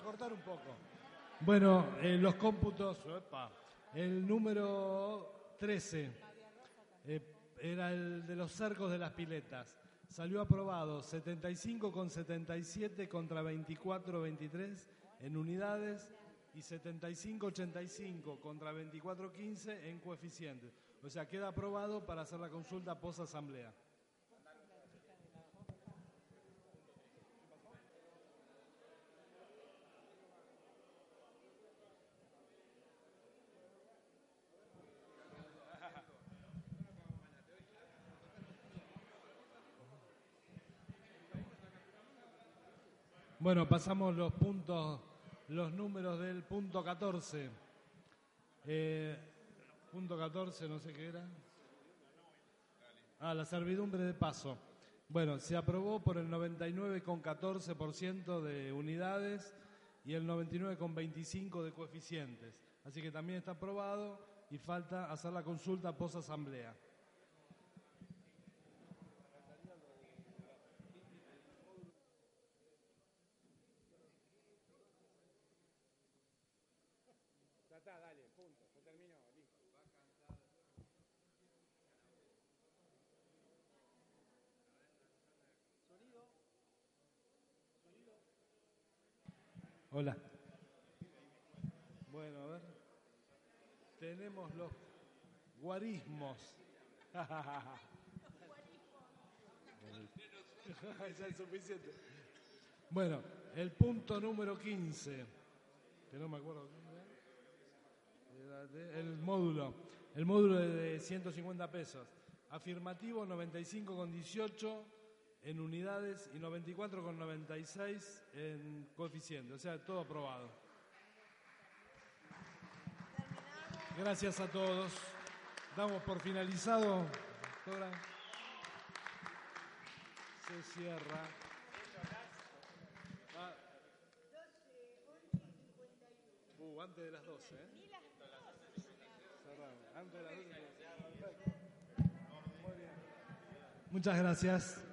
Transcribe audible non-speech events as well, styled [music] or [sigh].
cortar un poco. Bueno, eh, los cómputos, epa, el número 13 eh, era el de los cercos de las piletas. Salió aprobado 75,77 contra 24,23 en unidades y 75,85 contra 24,15 en coeficientes. O sea, queda aprobado para hacer la consulta post asamblea. Bueno, pasamos los puntos, los números del punto 14. Eh, punto 14, no sé qué era. Ah, la servidumbre de paso. Bueno, se aprobó por el 99,14% de unidades y el 99,25% de coeficientes. Así que también está aprobado y falta hacer la consulta post asamblea. Hola. Bueno, a ver. Tenemos los guarismos. [laughs] ya es suficiente. Bueno, el punto número 15, que no me acuerdo el módulo, el módulo de 150 pesos. Afirmativo 95 con 18 en unidades y 94,96 en coeficiente. O sea, todo aprobado. Gracias a todos. Damos por finalizado. Se cierra. Ah. Uh, antes de las 12, ¿eh? De las 12. Muchas gracias.